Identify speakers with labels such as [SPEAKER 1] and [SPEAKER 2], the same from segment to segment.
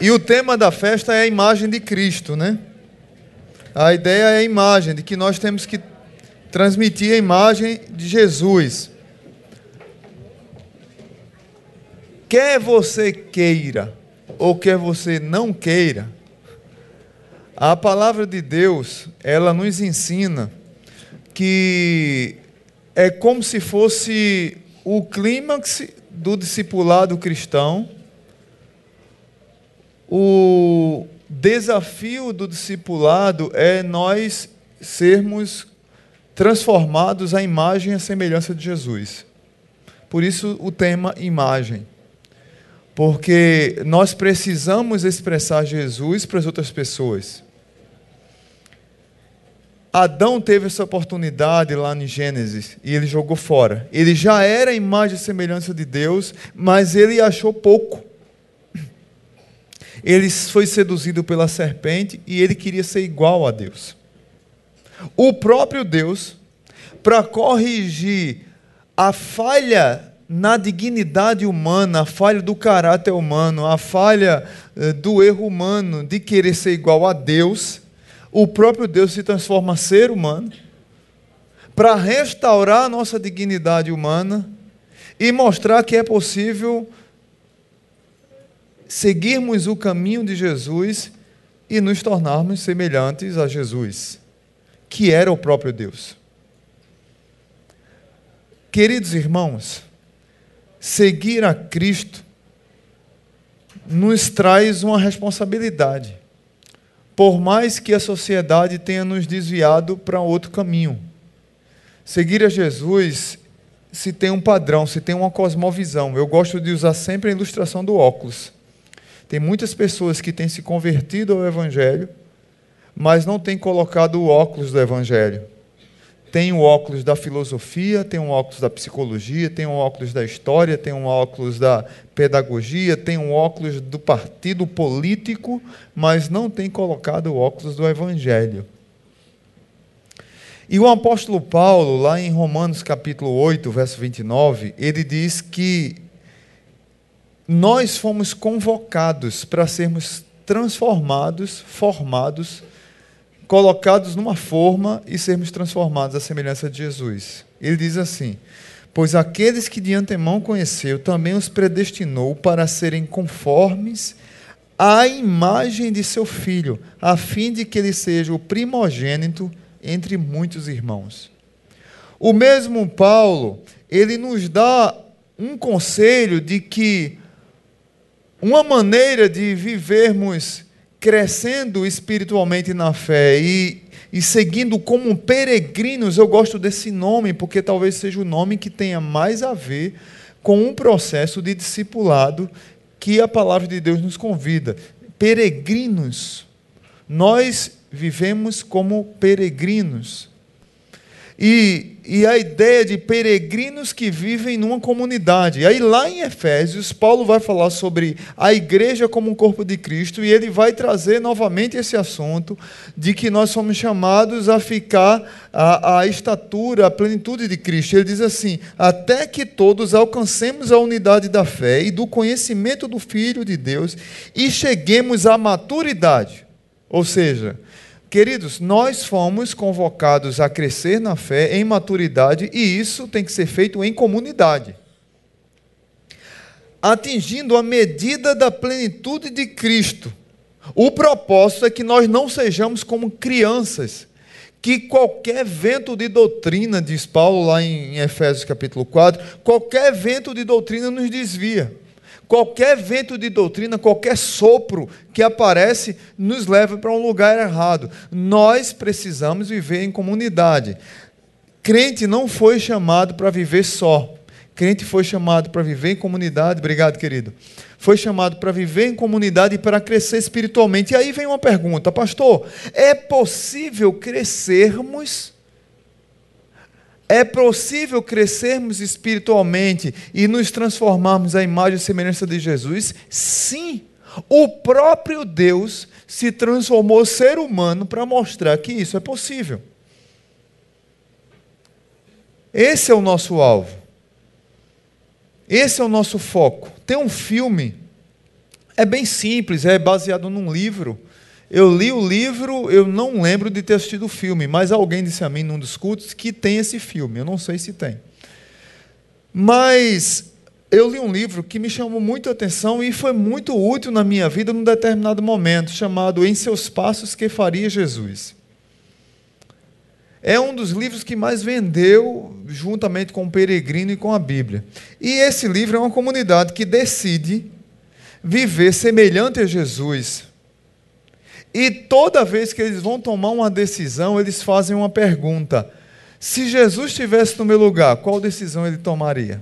[SPEAKER 1] E o tema da festa é a imagem de Cristo, né? A ideia é a imagem, de que nós temos que transmitir a imagem de Jesus. Quer você queira ou quer você não queira, a palavra de Deus, ela nos ensina que é como se fosse o clímax do discipulado cristão, o desafio do discipulado é nós sermos transformados à imagem e à semelhança de Jesus. Por isso o tema imagem. Porque nós precisamos expressar Jesus para as outras pessoas. Adão teve essa oportunidade lá em Gênesis e ele jogou fora. Ele já era a imagem e semelhança de Deus, mas ele achou pouco. Ele foi seduzido pela serpente e ele queria ser igual a Deus. O próprio Deus, para corrigir a falha na dignidade humana, a falha do caráter humano, a falha eh, do erro humano de querer ser igual a Deus, o próprio Deus se transforma ser humano para restaurar a nossa dignidade humana e mostrar que é possível seguirmos o caminho de Jesus e nos tornarmos semelhantes a Jesus, que era o próprio Deus. Queridos irmãos, seguir a Cristo nos traz uma responsabilidade por mais que a sociedade tenha nos desviado para outro caminho. Seguir a Jesus se tem um padrão, se tem uma cosmovisão. Eu gosto de usar sempre a ilustração do óculos. Tem muitas pessoas que têm se convertido ao Evangelho, mas não têm colocado o óculos do Evangelho tem o óculos da filosofia, tem o óculos da psicologia, tem o óculos da história, tem o óculos da pedagogia, tem o óculos do partido político, mas não tem colocado o óculos do evangelho. E o apóstolo Paulo, lá em Romanos capítulo 8, verso 29, ele diz que nós fomos convocados para sermos transformados, formados colocados numa forma e sermos transformados à semelhança de Jesus. Ele diz assim: Pois aqueles que de antemão conheceu, também os predestinou para serem conformes à imagem de seu filho, a fim de que ele seja o primogênito entre muitos irmãos. O mesmo Paulo, ele nos dá um conselho de que uma maneira de vivermos crescendo espiritualmente na fé e, e seguindo como peregrinos, eu gosto desse nome, porque talvez seja o nome que tenha mais a ver com um processo de discipulado que a palavra de Deus nos convida. Peregrinos. Nós vivemos como peregrinos. E, e a ideia de peregrinos que vivem numa comunidade. E aí, lá em Efésios, Paulo vai falar sobre a igreja como um corpo de Cristo, e ele vai trazer novamente esse assunto de que nós somos chamados a ficar a, a estatura, a plenitude de Cristo. Ele diz assim: até que todos alcancemos a unidade da fé e do conhecimento do Filho de Deus e cheguemos à maturidade. Ou seja, Queridos, nós fomos convocados a crescer na fé, em maturidade, e isso tem que ser feito em comunidade. Atingindo a medida da plenitude de Cristo. O propósito é que nós não sejamos como crianças, que qualquer vento de doutrina, diz Paulo lá em Efésios capítulo 4, qualquer vento de doutrina nos desvia. Qualquer vento de doutrina, qualquer sopro que aparece, nos leva para um lugar errado. Nós precisamos viver em comunidade. Crente não foi chamado para viver só. Crente foi chamado para viver em comunidade. Obrigado, querido. Foi chamado para viver em comunidade e para crescer espiritualmente. E aí vem uma pergunta, pastor: é possível crescermos é possível crescermos espiritualmente e nos transformarmos à imagem e semelhança de Jesus? Sim. O próprio Deus se transformou ser humano para mostrar que isso é possível. Esse é o nosso alvo. Esse é o nosso foco. Tem um filme É bem simples, é baseado num livro. Eu li o livro, eu não lembro de ter assistido o filme, mas alguém disse a mim num dos cultos que tem esse filme. Eu não sei se tem. Mas eu li um livro que me chamou muito a atenção e foi muito útil na minha vida num determinado momento, chamado Em Seus Passos que Faria Jesus. É um dos livros que mais vendeu, juntamente com o Peregrino e com a Bíblia. E esse livro é uma comunidade que decide viver semelhante a Jesus. E toda vez que eles vão tomar uma decisão, eles fazem uma pergunta: se Jesus estivesse no meu lugar, qual decisão ele tomaria?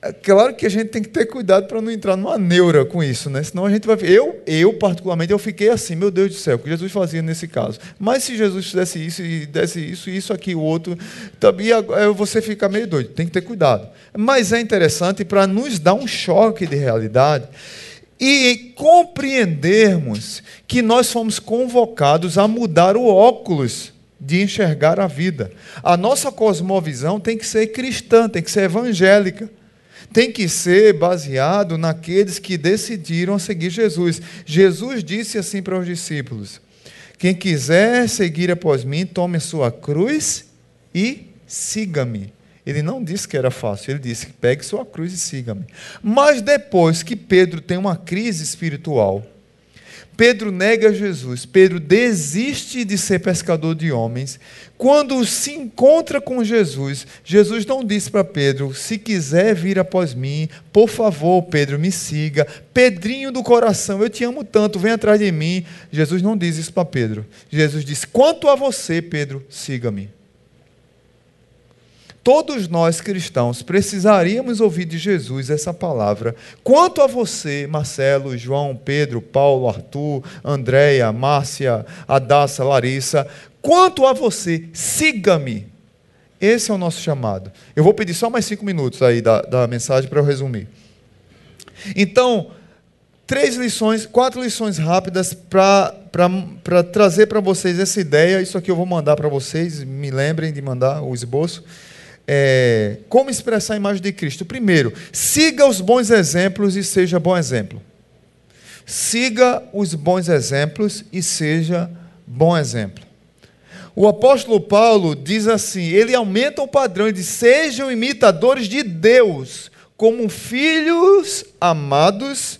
[SPEAKER 1] É claro que a gente tem que ter cuidado para não entrar numa neura com isso, né? Senão a gente vai. Eu, eu particularmente, eu fiquei assim, meu Deus do céu, o que Jesus fazia nesse caso. Mas se Jesus fizesse isso e desse isso, isso aqui, o outro, também você fica meio doido. Tem que ter cuidado. Mas é interessante para nos dar um choque de realidade e compreendermos que nós fomos convocados a mudar o óculos de enxergar a vida. A nossa cosmovisão tem que ser cristã, tem que ser evangélica tem que ser baseado naqueles que decidiram seguir Jesus. Jesus disse assim para os discípulos: Quem quiser seguir após mim, tome sua cruz e siga-me. Ele não disse que era fácil, ele disse: pegue sua cruz e siga-me. Mas depois que Pedro tem uma crise espiritual, Pedro nega Jesus, Pedro desiste de ser pescador de homens. Quando se encontra com Jesus, Jesus não disse para Pedro: se quiser vir após mim, por favor, Pedro, me siga. Pedrinho do coração, eu te amo tanto, vem atrás de mim. Jesus não diz isso para Pedro. Jesus diz: quanto a você, Pedro, siga-me. Todos nós cristãos precisaríamos ouvir de Jesus essa palavra. Quanto a você, Marcelo, João, Pedro, Paulo, Arthur, Andréia, Márcia, Adassa, Larissa, quanto a você, siga-me. Esse é o nosso chamado. Eu vou pedir só mais cinco minutos aí da, da mensagem para eu resumir. Então, três lições, quatro lições rápidas para trazer para vocês essa ideia. Isso aqui eu vou mandar para vocês, me lembrem de mandar o esboço é, como expressar a imagem de Cristo? Primeiro, siga os bons exemplos e seja bom exemplo. Siga os bons exemplos e seja bom exemplo. O apóstolo Paulo diz assim: ele aumenta o padrão e diz: sejam imitadores de Deus, como filhos amados,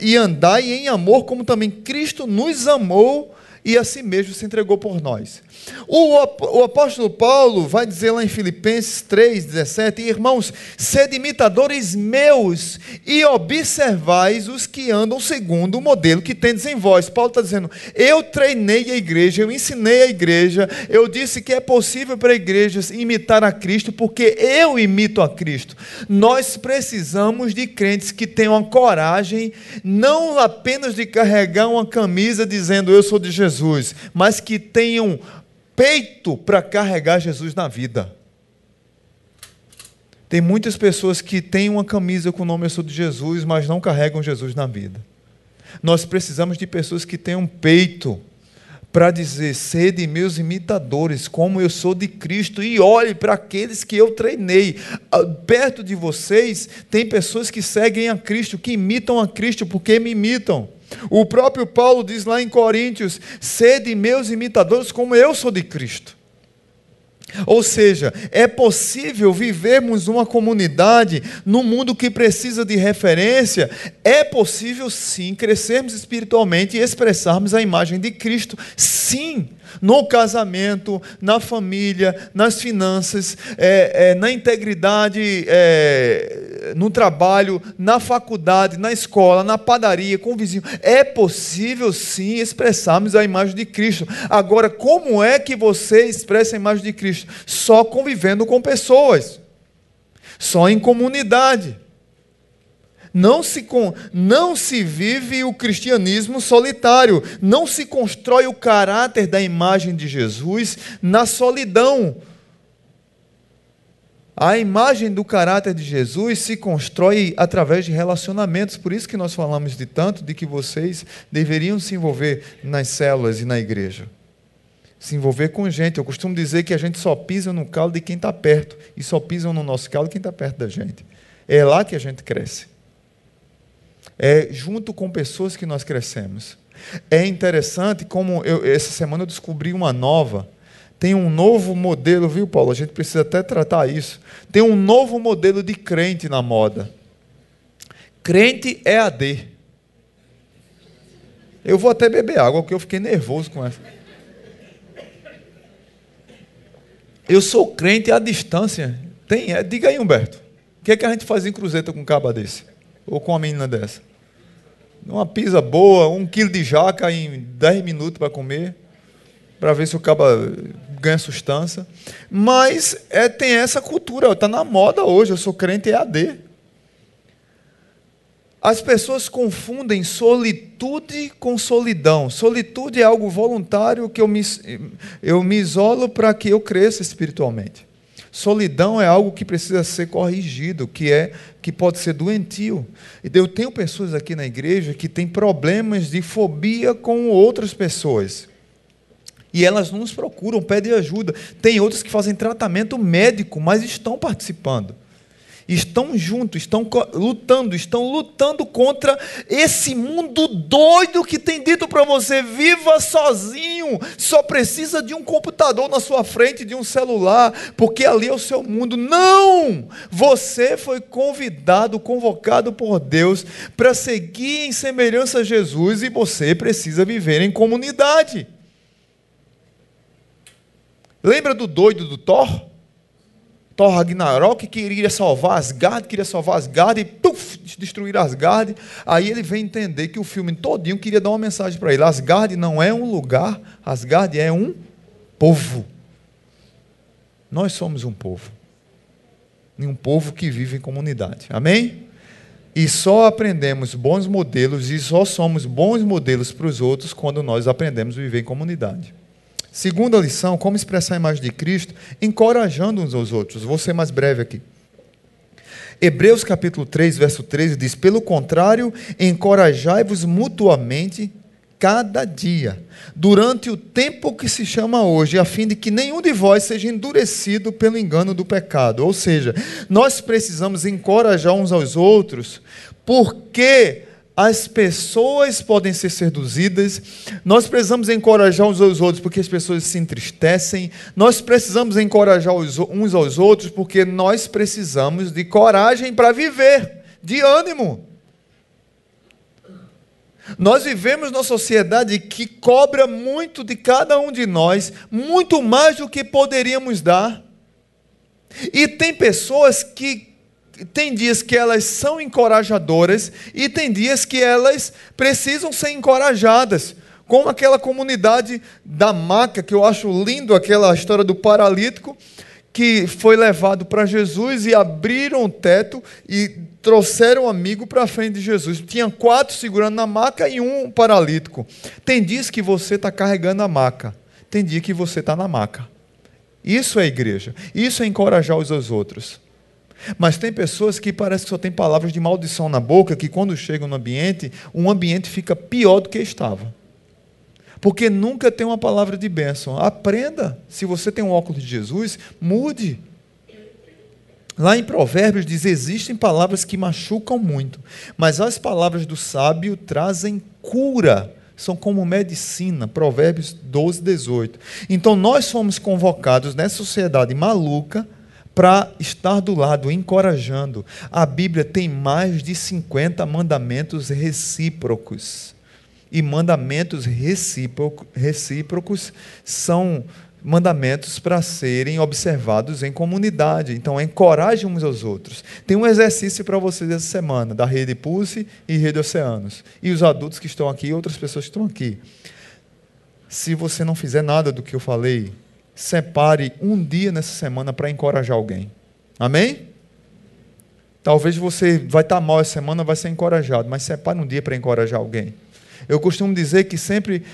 [SPEAKER 1] e andai em amor, como também Cristo nos amou e a si mesmo se entregou por nós. O, o apóstolo Paulo vai dizer lá em Filipenses 3,17: Irmãos, sede imitadores meus e observais os que andam segundo o modelo que tendes em vós. Paulo está dizendo: Eu treinei a igreja, eu ensinei a igreja, eu disse que é possível para igrejas imitar a Cristo, porque eu imito a Cristo. Nós precisamos de crentes que tenham a coragem, não apenas de carregar uma camisa dizendo eu sou de Jesus, mas que tenham peito para carregar Jesus na vida. Tem muitas pessoas que têm uma camisa com o nome Eu sou de Jesus, mas não carregam Jesus na vida. Nós precisamos de pessoas que tenham peito para dizer: sede meus imitadores, como eu sou de Cristo, e olhe para aqueles que eu treinei. Ah, perto de vocês, tem pessoas que seguem a Cristo, que imitam a Cristo, porque me imitam. O próprio Paulo diz lá em Coríntios: sede meus imitadores, como eu sou de Cristo. Ou seja, é possível vivermos uma comunidade num mundo que precisa de referência, é possível sim crescermos espiritualmente e expressarmos a imagem de Cristo, sim, no casamento, na família, nas finanças, é, é, na integridade, é, no trabalho, na faculdade, na escola, na padaria, com o vizinho. É possível sim expressarmos a imagem de Cristo. Agora, como é que você expressa a imagem de Cristo? Só convivendo com pessoas, só em comunidade. Não se, não se vive o cristianismo solitário, não se constrói o caráter da imagem de Jesus na solidão. A imagem do caráter de Jesus se constrói através de relacionamentos, por isso que nós falamos de tanto de que vocês deveriam se envolver nas células e na igreja. Se envolver com gente. Eu costumo dizer que a gente só pisa no calo de quem está perto, e só pisam no nosso calo quem está perto da gente. É lá que a gente cresce. É junto com pessoas que nós crescemos. É interessante como eu, essa semana eu descobri uma nova. Tem um novo modelo, viu, Paulo? A gente precisa até tratar isso. Tem um novo modelo de crente na moda. Crente é AD. Eu vou até beber água, porque eu fiquei nervoso com essa. Eu sou crente à distância. Tem, é, diga aí, Humberto. O que, é que a gente faz em cruzeta com um caba desse? Ou com uma menina dessa? Uma pizza boa, um quilo de jaca em 10 minutos para comer, para ver se o caba ganha sustância. Mas é, tem essa cultura, está na moda hoje. Eu sou crente EAD. As pessoas confundem solitude com solidão. Solitude é algo voluntário que eu me, eu me isolo para que eu cresça espiritualmente. Solidão é algo que precisa ser corrigido, que é que pode ser doentio. E eu tenho pessoas aqui na igreja que têm problemas de fobia com outras pessoas. E elas nos procuram, pedem ajuda. Tem outras que fazem tratamento médico, mas estão participando estão juntos, estão lutando, estão lutando contra esse mundo doido que tem dito para você: viva sozinho, só precisa de um computador na sua frente, de um celular, porque ali é o seu mundo. Não! Você foi convidado, convocado por Deus para seguir em semelhança a Jesus e você precisa viver em comunidade. Lembra do doido do Thor? Thor Ragnarok queria salvar Asgard, queria salvar Asgard e puff, destruir Asgard. Aí ele vem entender que o filme todinho queria dar uma mensagem para ele. Asgard não é um lugar, Asgard é um povo. Nós somos um povo. E um povo que vive em comunidade. Amém? E só aprendemos bons modelos e só somos bons modelos para os outros quando nós aprendemos a viver em comunidade. Segunda lição, como expressar a imagem de Cristo, encorajando uns aos outros. Vou ser mais breve aqui. Hebreus capítulo 3, verso 13 diz: Pelo contrário, encorajai-vos mutuamente cada dia, durante o tempo que se chama hoje, a fim de que nenhum de vós seja endurecido pelo engano do pecado. Ou seja, nós precisamos encorajar uns aos outros, porque as pessoas podem ser seduzidas, nós precisamos encorajar uns aos outros porque as pessoas se entristecem, nós precisamos encorajar uns aos outros porque nós precisamos de coragem para viver, de ânimo. Nós vivemos numa sociedade que cobra muito de cada um de nós, muito mais do que poderíamos dar. E tem pessoas que tem dias que elas são encorajadoras e tem dias que elas precisam ser encorajadas. Como aquela comunidade da maca, que eu acho lindo aquela história do paralítico, que foi levado para Jesus e abriram o teto e trouxeram um amigo para a frente de Jesus. Tinha quatro segurando na maca e um paralítico. Tem dias que você está carregando a maca, tem dia que você está na maca. Isso é igreja, isso é encorajar os outros. Mas tem pessoas que parece que só tem palavras de maldição na boca, que quando chegam no ambiente, um ambiente fica pior do que estava. Porque nunca tem uma palavra de bênção. Aprenda. Se você tem um óculos de Jesus, mude. Lá em Provérbios diz: existem palavras que machucam muito, mas as palavras do sábio trazem cura são como medicina, Provérbios 12, 18. Então nós fomos convocados nessa sociedade maluca para estar do lado, encorajando. A Bíblia tem mais de 50 mandamentos recíprocos. E mandamentos recíprocos são mandamentos para serem observados em comunidade. Então, encoraje uns aos outros. Tem um exercício para vocês essa semana, da Rede Pulse e Rede Oceanos. E os adultos que estão aqui e outras pessoas que estão aqui. Se você não fizer nada do que eu falei, separe um dia nessa semana para encorajar alguém. Amém? Talvez você vai estar tá mal essa semana, vai ser encorajado, mas separe um dia para encorajar alguém. Eu costumo dizer que sempre,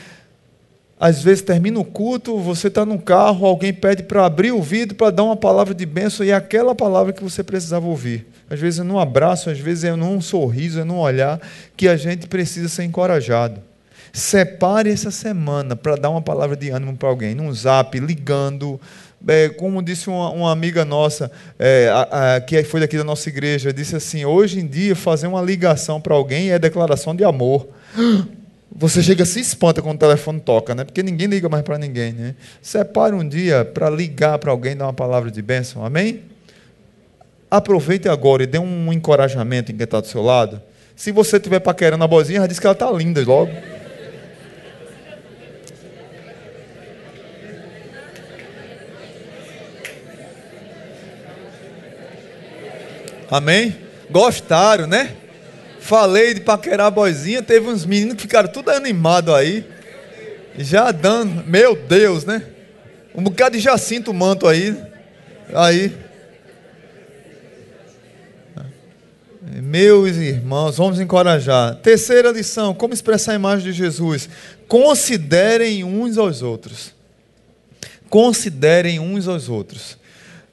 [SPEAKER 1] às vezes termina o culto, você está no carro, alguém pede para abrir o vidro para dar uma palavra de bênção e é aquela palavra que você precisava ouvir. Às vezes é num abraço, às vezes é num sorriso, é num olhar que a gente precisa ser encorajado. Separe essa semana para dar uma palavra de ânimo para alguém, num zap, ligando, é, como disse uma, uma amiga nossa, é, a, a, que foi daqui da nossa igreja, disse assim: hoje em dia, fazer uma ligação para alguém é declaração de amor. Você chega se espanta quando o telefone toca, né? Porque ninguém liga mais para ninguém, né? Separe um dia para ligar para alguém, dar uma palavra de bênção, amém? Aproveite agora e dê um encorajamento em quem está do seu lado. Se você estiver paquerando a bozinha, já disse que ela está linda logo. Amém? Gostaram, né? Falei de paquerar a boizinha, teve uns meninos que ficaram tudo animados aí. Já dando, meu Deus, né? Um bocado de Jacinto manto aí. Aí. Meus irmãos, vamos encorajar. Terceira lição: como expressar a imagem de Jesus? Considerem uns aos outros. Considerem uns aos outros.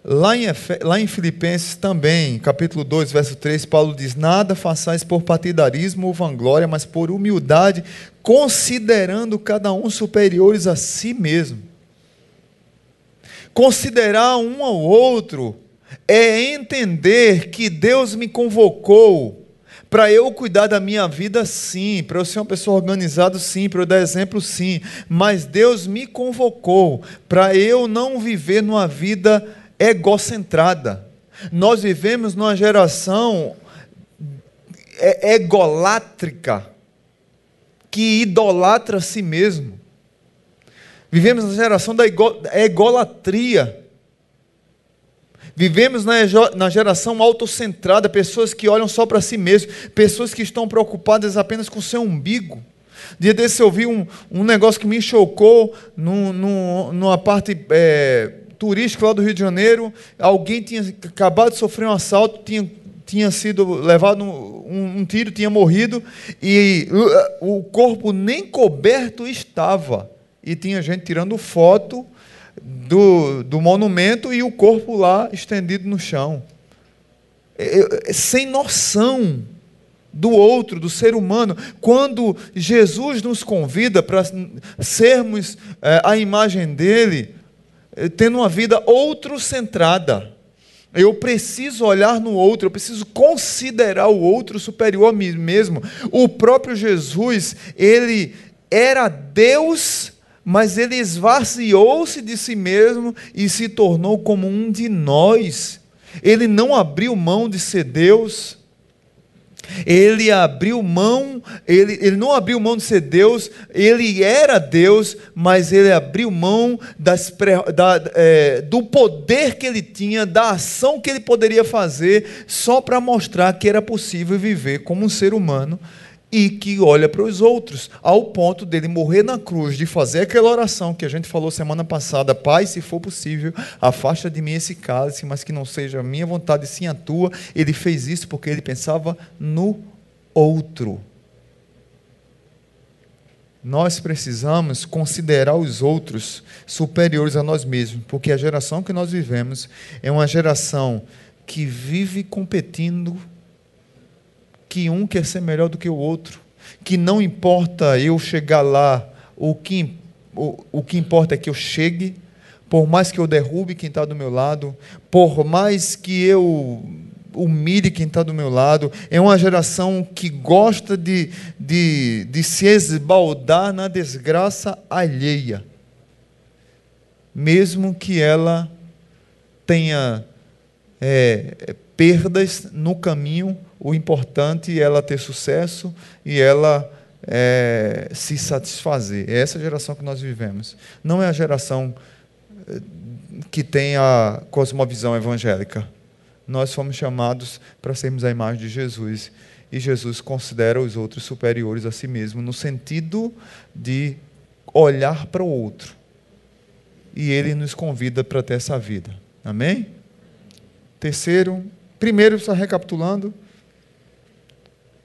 [SPEAKER 1] Lá em, lá em Filipenses também, capítulo 2, verso 3, Paulo diz: Nada façais por partidarismo ou vanglória, mas por humildade, considerando cada um superiores a si mesmo. Considerar um ao outro é entender que Deus me convocou para eu cuidar da minha vida, sim, para eu ser uma pessoa organizada, sim, para eu dar exemplo, sim, mas Deus me convocou para eu não viver numa vida egocentrada. Nós vivemos numa geração egolátrica, que idolatra a si mesmo. Vivemos na geração da egolatria. Vivemos na geração autocentrada, pessoas que olham só para si mesmas, pessoas que estão preocupadas apenas com o seu umbigo. Dia desse eu vi um, um negócio que me chocou numa parte é, turístico lá do Rio de Janeiro, alguém tinha acabado de sofrer um assalto, tinha, tinha sido levado um, um tiro, tinha morrido, e o corpo nem coberto estava. E tinha gente tirando foto do, do monumento e o corpo lá estendido no chão. Sem noção do outro, do ser humano. Quando Jesus nos convida para sermos é, a imagem dele, tendo uma vida outro-centrada. Eu preciso olhar no outro, eu preciso considerar o outro superior a mim mesmo. O próprio Jesus, ele era Deus, mas ele esvaziou-se de si mesmo e se tornou como um de nós. Ele não abriu mão de ser Deus. Ele abriu mão, ele, ele não abriu mão de ser Deus, ele era Deus, mas ele abriu mão das, da, é, do poder que ele tinha, da ação que ele poderia fazer, só para mostrar que era possível viver como um ser humano e que olha para os outros, ao ponto dele morrer na cruz, de fazer aquela oração que a gente falou semana passada: Pai, se for possível, afasta de mim esse cálice, mas que não seja a minha vontade, sim a tua. Ele fez isso porque ele pensava no outro. Nós precisamos considerar os outros superiores a nós mesmos, porque a geração que nós vivemos é uma geração que vive competindo que um quer ser melhor do que o outro, que não importa eu chegar lá, o que, o, o que importa é que eu chegue, por mais que eu derrube quem está do meu lado, por mais que eu humilhe quem está do meu lado, é uma geração que gosta de, de, de se esbaldar na desgraça alheia, mesmo que ela tenha é, perdas no caminho o importante é ela ter sucesso e ela é, se satisfazer. É essa geração que nós vivemos. Não é a geração eh, que tem a cosmovisão evangélica. Nós fomos chamados para sermos a imagem de Jesus. E Jesus considera os outros superiores a si mesmo, no sentido de olhar para o outro. E ele nos convida para ter essa vida. Amém? Terceiro, primeiro, só recapitulando,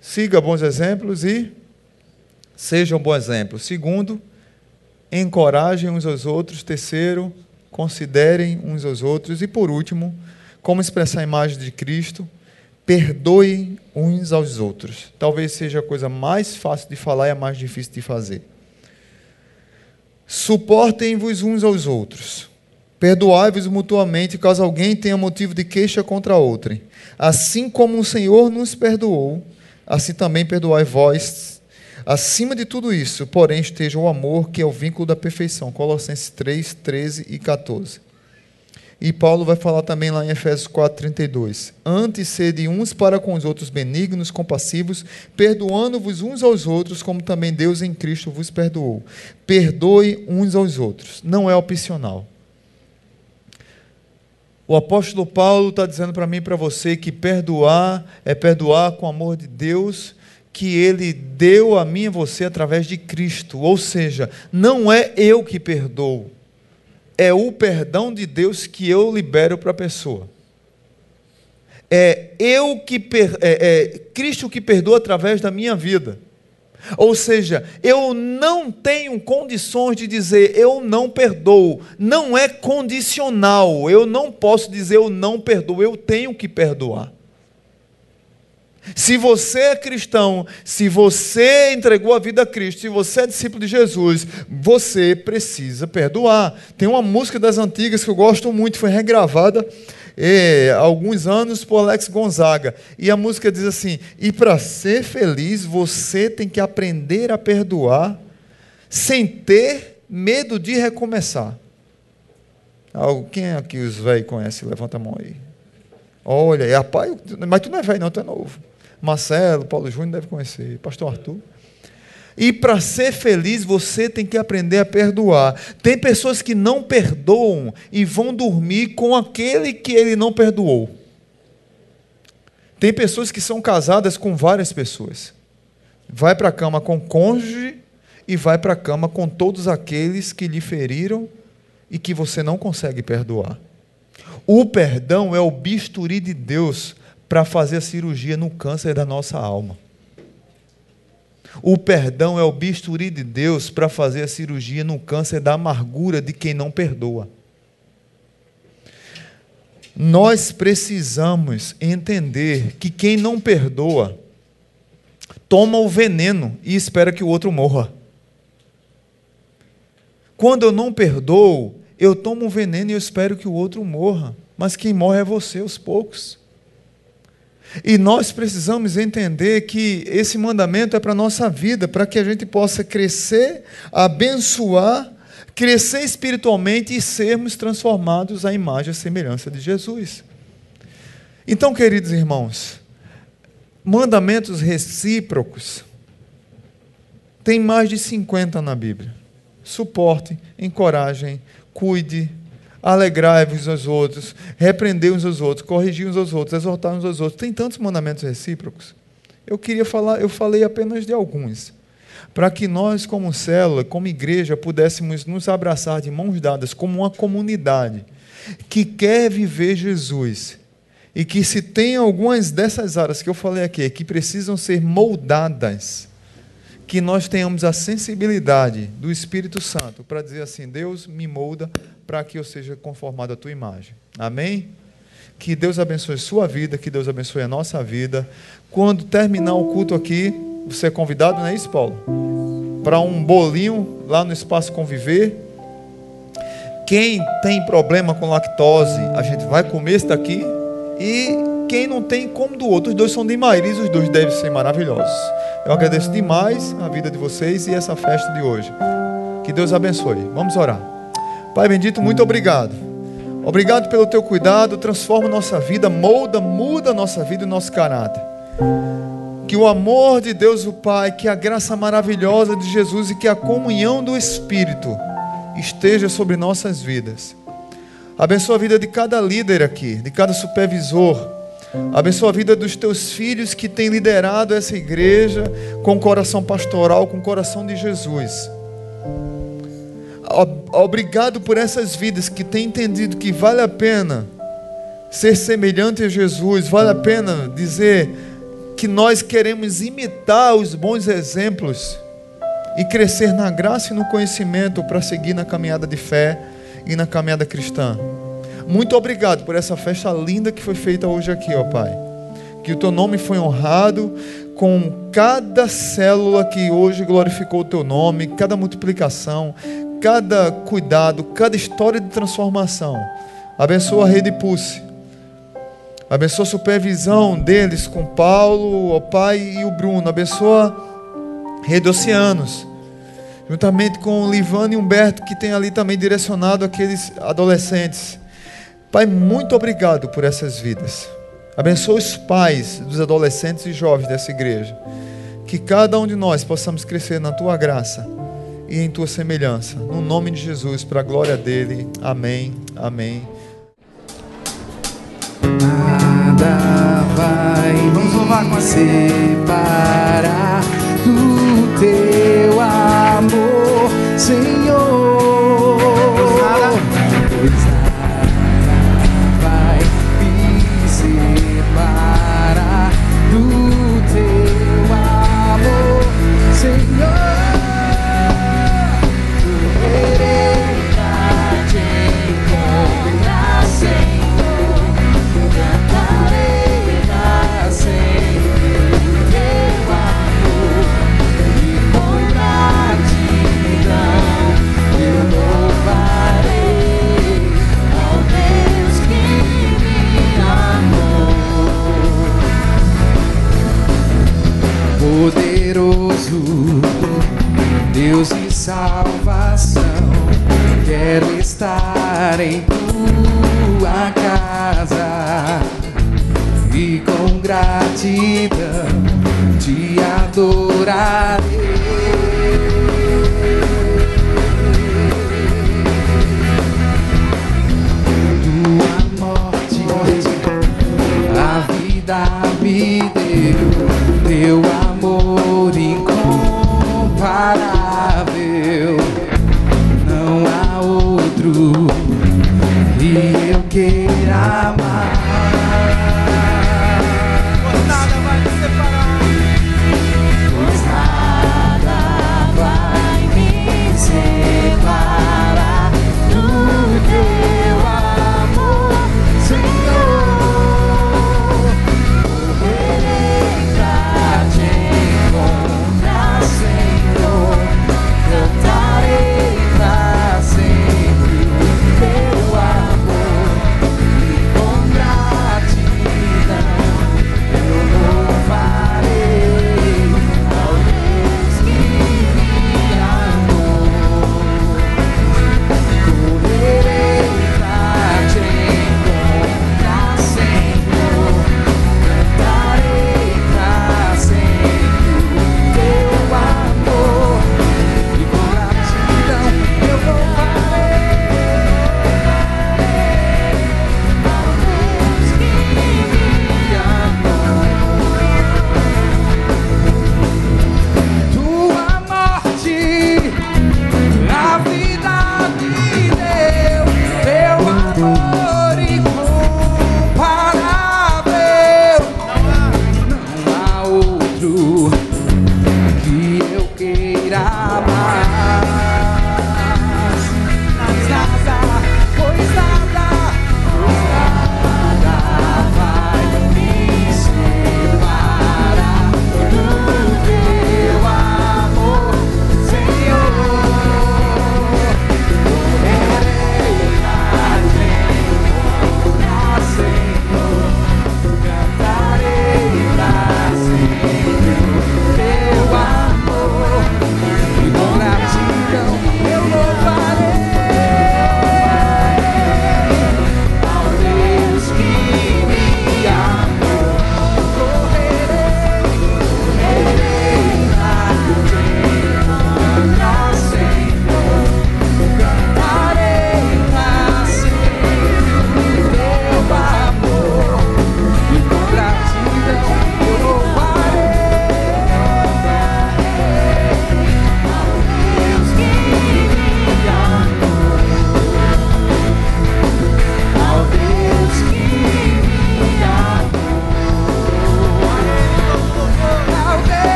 [SPEAKER 1] siga bons exemplos e seja um bom exemplo. Segundo, encorajem uns aos outros. Terceiro, considerem uns aos outros. E por último, como expressar a imagem de Cristo, perdoem uns aos outros. Talvez seja a coisa mais fácil de falar e a mais difícil de fazer. Suportem-vos uns aos outros. Perdoai-vos mutuamente, caso alguém tenha motivo de queixa contra outrem. Assim como o Senhor nos perdoou, assim também perdoai vós. Acima de tudo isso, porém, esteja o amor, que é o vínculo da perfeição. Colossenses 3, 13 e 14. E Paulo vai falar também lá em Efésios 4:32. Antes sede uns para com os outros benignos, compassivos, perdoando-vos uns aos outros, como também Deus em Cristo vos perdoou. Perdoe uns aos outros. Não é opcional. O apóstolo Paulo está dizendo para mim e para você que perdoar é perdoar com o amor de Deus que ele deu a mim e a você através de Cristo. Ou seja, não é eu que perdoo, é o perdão de Deus que eu libero para a pessoa. É eu que per, é, é Cristo que perdoa através da minha vida. Ou seja, eu não tenho condições de dizer eu não perdoo. Não é condicional. Eu não posso dizer eu não perdoo. Eu tenho que perdoar. Se você é cristão, se você entregou a vida a Cristo, se você é discípulo de Jesus, você precisa perdoar. Tem uma música das antigas que eu gosto muito, foi regravada é, alguns anos por Alex Gonzaga. E a música diz assim: E para ser feliz, você tem que aprender a perdoar sem ter medo de recomeçar. Quem aqui os velhos conhece? Levanta a mão aí. Olha, é pai, mas tu não é velho, não, tu é novo. Marcelo, Paulo Júnior deve conhecer, Pastor Arthur. E para ser feliz, você tem que aprender a perdoar. Tem pessoas que não perdoam e vão dormir com aquele que ele não perdoou. Tem pessoas que são casadas com várias pessoas. Vai para a cama com cônjuge e vai para a cama com todos aqueles que lhe feriram e que você não consegue perdoar. O perdão é o bisturi de Deus para fazer a cirurgia no câncer da nossa alma. O perdão é o bisturi de Deus para fazer a cirurgia no câncer da amargura de quem não perdoa. Nós precisamos entender que quem não perdoa toma o veneno e espera que o outro morra. Quando eu não perdoo, eu tomo o veneno e eu espero que o outro morra. Mas quem morre é você, os poucos. E nós precisamos entender que esse mandamento é para a nossa vida, para que a gente possa crescer, abençoar, crescer espiritualmente e sermos transformados à imagem e semelhança de Jesus. Então, queridos irmãos, mandamentos recíprocos, tem mais de 50 na Bíblia. Suporte, encorajem, cuide, alegrai-vos aos outros, repreendei uns aos outros, corrigi uns aos outros, exortar uns aos outros. Tem tantos mandamentos recíprocos. Eu queria falar, eu falei apenas de alguns, para que nós, como célula, como igreja, pudéssemos nos abraçar de mãos dadas como uma comunidade que quer viver Jesus e que se tem algumas dessas áreas que eu falei aqui que precisam ser moldadas, que nós tenhamos a sensibilidade do Espírito Santo para dizer assim: Deus me molda para que eu seja conformado à tua imagem. Amém? Que Deus abençoe sua vida, que Deus abençoe a nossa vida. Quando terminar o culto aqui, você é convidado, não é isso, Paulo? Para um bolinho lá no espaço conviver. Quem tem problema com lactose, a gente vai comer esse daqui. E quem não tem, como do outro. Os dois são de Mairiz, os dois devem ser maravilhosos. Eu agradeço demais a vida de vocês e essa festa de hoje. Que Deus abençoe. Vamos orar. Pai bendito, muito obrigado. Obrigado pelo teu cuidado, transforma nossa vida, molda, muda nossa vida e nosso caráter. Que o amor de Deus, o Pai, que a graça maravilhosa de Jesus e que a comunhão do Espírito esteja sobre nossas vidas. Abençoa a vida de cada líder aqui, de cada supervisor. Abençoa a vida dos teus filhos que têm liderado essa igreja com coração pastoral, com coração de Jesus. Obrigado por essas vidas que têm entendido que vale a pena ser semelhante a Jesus, vale a pena dizer que nós queremos imitar os bons exemplos e crescer na graça e no conhecimento para seguir na caminhada de fé e na caminhada cristã. Muito obrigado por essa festa linda que foi feita hoje aqui, ó Pai. Que o teu nome foi honrado com cada célula que hoje glorificou o teu nome, cada multiplicação, cada cuidado, cada história de transformação. Abençoa a Rede Pulse. Abençoa a supervisão deles com Paulo, o pai e o Bruno. Abençoa a Rede Oceanos. Juntamente com o Livano e Humberto, que tem ali também direcionado aqueles adolescentes. Pai, muito obrigado por essas vidas. Abençoa os pais dos adolescentes e jovens dessa igreja. Que cada um de nós possamos crescer na tua graça e em tua semelhança. No nome de Jesus, para a glória dele. Amém. Amém.
[SPEAKER 2] Nada vai me separar do teu amor, Senhor.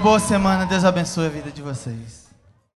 [SPEAKER 3] Boa semana. Deus abençoe a vida de vocês.